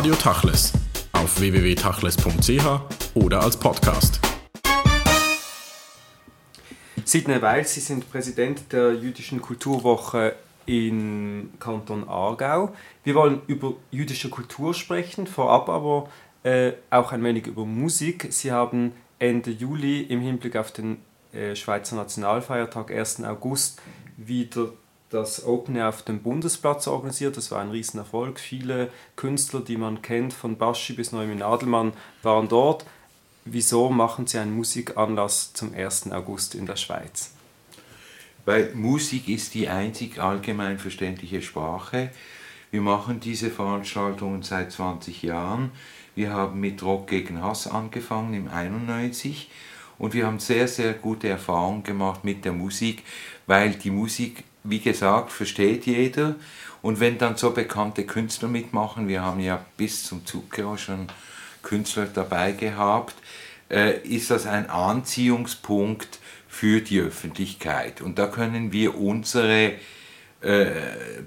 Radio Tachles auf www.tachles.ch oder als Podcast. Sidney Weil, Sie sind Präsident der Jüdischen Kulturwoche im Kanton Aargau. Wir wollen über jüdische Kultur sprechen, vorab aber äh, auch ein wenig über Musik. Sie haben Ende Juli im Hinblick auf den äh, Schweizer Nationalfeiertag 1. August wieder das Open Air auf dem Bundesplatz organisiert. Das war ein Riesenerfolg. Viele Künstler, die man kennt, von Baschi bis Neumann Nadelmann, waren dort. Wieso machen Sie einen Musikanlass zum 1. August in der Schweiz? Weil Musik ist die einzig allgemein verständliche Sprache. Wir machen diese Veranstaltungen seit 20 Jahren. Wir haben mit Rock gegen Hass angefangen im 91 und wir haben sehr, sehr gute Erfahrungen gemacht mit der Musik, weil die Musik wie gesagt, versteht jeder. Und wenn dann so bekannte Künstler mitmachen, wir haben ja bis zum Zucchero schon Künstler dabei gehabt, äh, ist das ein Anziehungspunkt für die Öffentlichkeit. Und da können wir unsere äh,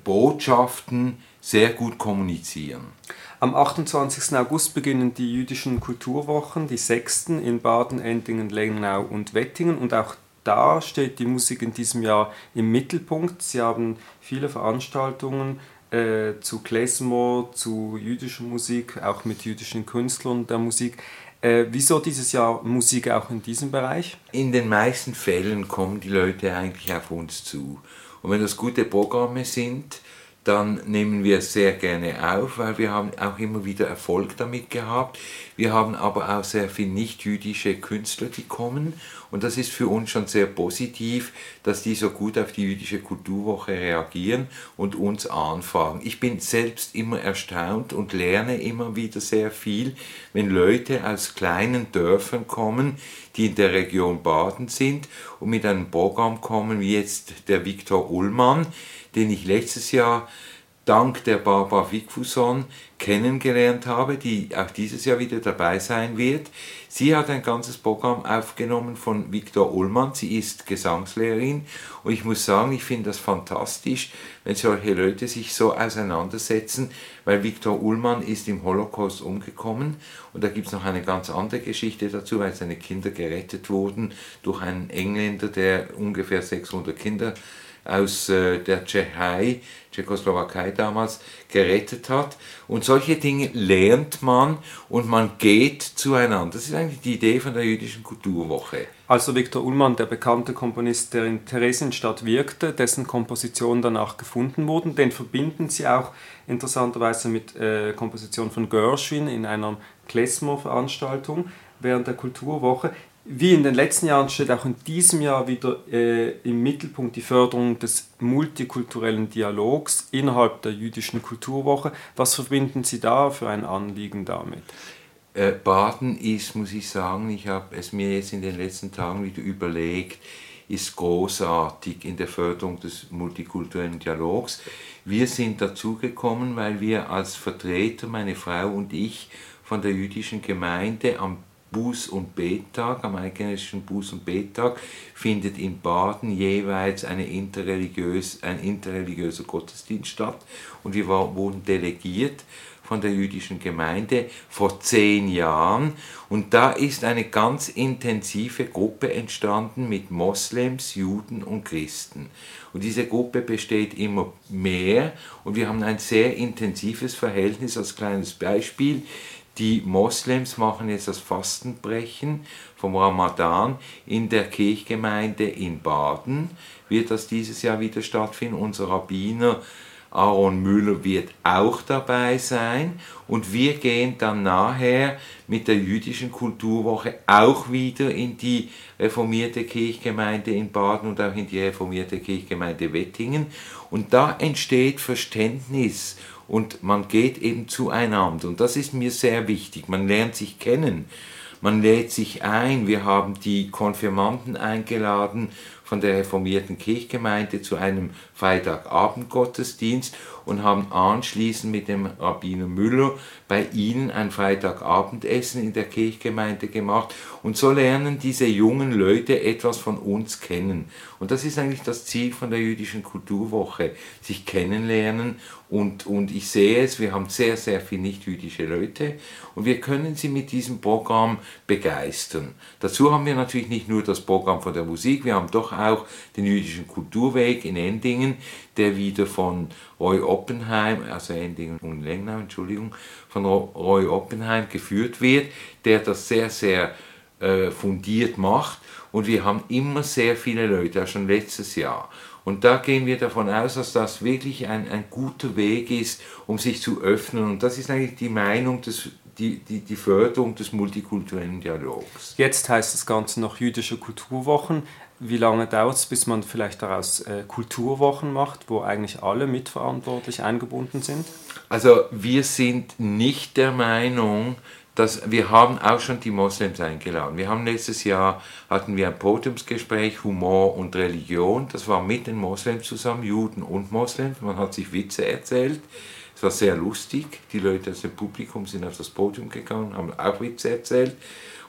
Botschaften sehr gut kommunizieren. Am 28. August beginnen die jüdischen Kulturwochen, die sechsten in Baden, Endingen, Lengnau und Wettingen und auch da steht die Musik in diesem Jahr im Mittelpunkt. Sie haben viele Veranstaltungen äh, zu Klezmer, zu jüdischer Musik, auch mit jüdischen Künstlern der Musik. Äh, wieso dieses Jahr Musik auch in diesem Bereich? In den meisten Fällen kommen die Leute eigentlich auf uns zu. Und wenn das gute Programme sind, dann nehmen wir es sehr gerne auf, weil wir haben auch immer wieder Erfolg damit gehabt. Wir haben aber auch sehr viele nicht-jüdische Künstler, die kommen und das ist für uns schon sehr positiv, dass die so gut auf die jüdische Kulturwoche reagieren und uns anfragen. Ich bin selbst immer erstaunt und lerne immer wieder sehr viel, wenn Leute aus kleinen Dörfern kommen, die in der Region Baden sind und mit einem Programm kommen, wie jetzt der Viktor Ullmann, den ich letztes Jahr dank der Barbara Wigfuson kennengelernt habe, die auch dieses Jahr wieder dabei sein wird. Sie hat ein ganzes Programm aufgenommen von Viktor Ullmann. Sie ist Gesangslehrerin und ich muss sagen, ich finde das fantastisch, wenn solche Leute sich so auseinandersetzen, weil Viktor Ullmann ist im Holocaust umgekommen und da gibt es noch eine ganz andere Geschichte dazu, weil seine Kinder gerettet wurden durch einen Engländer, der ungefähr 600 Kinder aus äh, der Tschechei, Tschechoslowakei damals, gerettet hat. Und solche Dinge lernt man und man geht zueinander. Das ist eigentlich die Idee von der jüdischen Kulturwoche. Also Viktor Ullmann, der bekannte Komponist, der in Theresienstadt wirkte, dessen Kompositionen danach gefunden wurden, den verbinden sie auch interessanterweise mit äh, Komposition von Gershwin in einer Klezmer-Veranstaltung während der Kulturwoche. Wie in den letzten Jahren steht auch in diesem Jahr wieder äh, im Mittelpunkt die Förderung des multikulturellen Dialogs innerhalb der jüdischen Kulturwoche. Was verbinden Sie da für ein Anliegen damit? Äh, Baden ist, muss ich sagen, ich habe es mir jetzt in den letzten Tagen wieder überlegt, ist großartig in der Förderung des multikulturellen Dialogs. Wir sind dazugekommen, weil wir als Vertreter, meine Frau und ich, von der jüdischen Gemeinde am Buß- und Bettag, am eidgenössischen Buß- und Bettag, findet in Baden jeweils eine interreligiös, ein interreligiöser Gottesdienst statt. Und wir war, wurden delegiert von der jüdischen Gemeinde vor zehn Jahren. Und da ist eine ganz intensive Gruppe entstanden mit Moslems, Juden und Christen. Und diese Gruppe besteht immer mehr und wir haben ein sehr intensives Verhältnis als kleines Beispiel. Die Moslems machen jetzt das Fastenbrechen vom Ramadan in der Kirchgemeinde in Baden. Wird das dieses Jahr wieder stattfinden? Unser Rabbiner Aaron Müller wird auch dabei sein und wir gehen dann nachher mit der jüdischen Kulturwoche auch wieder in die reformierte Kirchgemeinde in Baden und auch in die reformierte Kirchgemeinde Wettingen und da entsteht Verständnis und man geht eben zueinander. Und das ist mir sehr wichtig. Man lernt sich kennen, man lädt sich ein. Wir haben die Konfirmanden eingeladen von der reformierten Kirchgemeinde zu einem Freitagabendgottesdienst und haben anschließend mit dem Rabbiner Müller bei ihnen ein Freitagabendessen in der Kirchgemeinde gemacht. Und so lernen diese jungen Leute etwas von uns kennen. Und das ist eigentlich das Ziel von der jüdischen Kulturwoche, sich kennenlernen. Und, und ich sehe es, wir haben sehr, sehr viele nicht-jüdische Leute und wir können sie mit diesem Programm begeistern. Dazu haben wir natürlich nicht nur das Programm von der Musik, wir haben doch auch den jüdischen Kulturweg in Endingen, der wieder von Roy Oppenheim, also Endingen und Lengnau, Entschuldigung, von Roy Oppenheim geführt wird, der das sehr, sehr äh, fundiert macht. Und wir haben immer sehr viele Leute, auch schon letztes Jahr. Und da gehen wir davon aus, dass das wirklich ein, ein guter Weg ist, um sich zu öffnen. Und das ist eigentlich die Meinung des die, die, die Förderung des multikulturellen Dialogs. Jetzt heißt das Ganze noch jüdische Kulturwochen. Wie lange dauert es, bis man vielleicht daraus äh, Kulturwochen macht, wo eigentlich alle mitverantwortlich eingebunden sind? Also wir sind nicht der Meinung, dass wir haben auch schon die Moslems eingeladen. Wir haben letztes Jahr hatten wir ein Podiumsgespräch Humor und Religion. Das war mit den Moslems zusammen, Juden und Moslems. Man hat sich Witze erzählt. Es war sehr lustig. Die Leute aus dem Publikum sind auf das Podium gegangen, haben auch Witze erzählt.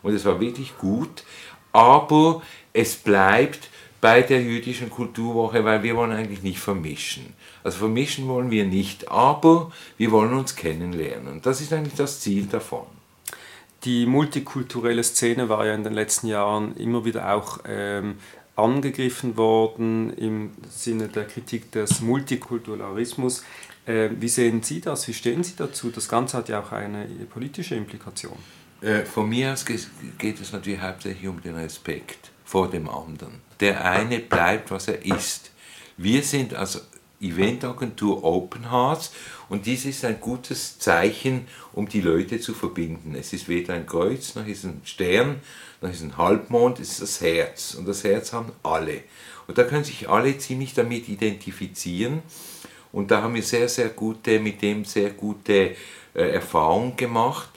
Und es war wirklich gut. Aber es bleibt bei der jüdischen Kulturwoche, weil wir wollen eigentlich nicht vermischen. Also vermischen wollen wir nicht, aber wir wollen uns kennenlernen. Das ist eigentlich das Ziel davon. Die multikulturelle Szene war ja in den letzten Jahren immer wieder auch ähm, angegriffen worden im Sinne der Kritik des Multikulturalismus. Äh, wie sehen Sie das? Wie stehen Sie dazu? Das Ganze hat ja auch eine politische Implikation. Äh, von mir aus geht es natürlich hauptsächlich um den Respekt vor dem anderen. Der eine bleibt, was er ist. Wir sind als Eventagentur Open Hearts und dies ist ein gutes Zeichen, um die Leute zu verbinden. Es ist weder ein Kreuz, noch ist ein Stern, noch ist ein Halbmond, es ist das Herz. Und das Herz haben alle. Und da können sich alle ziemlich damit identifizieren. Und da haben wir sehr, sehr gute, mit dem sehr gute äh, Erfahrungen gemacht.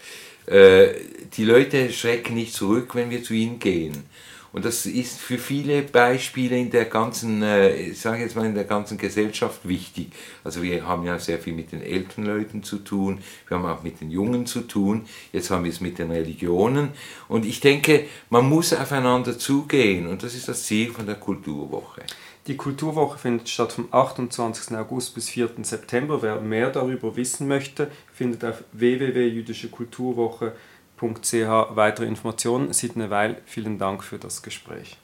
Äh, die Leute schrecken nicht zurück, wenn wir zu ihnen gehen. Und das ist für viele Beispiele in der ganzen, äh, ich sage jetzt mal in der ganzen Gesellschaft wichtig. Also wir haben ja sehr viel mit den älteren Leuten zu tun, wir haben auch mit den Jungen zu tun, jetzt haben wir es mit den Religionen. Und ich denke, man muss aufeinander zugehen und das ist das Ziel von der Kulturwoche. Die Kulturwoche findet statt vom 28. August bis 4. September. Wer mehr darüber wissen möchte, findet auf www.jüdischekulturwoche.ch weitere Informationen. Sidney Weil, vielen Dank für das Gespräch.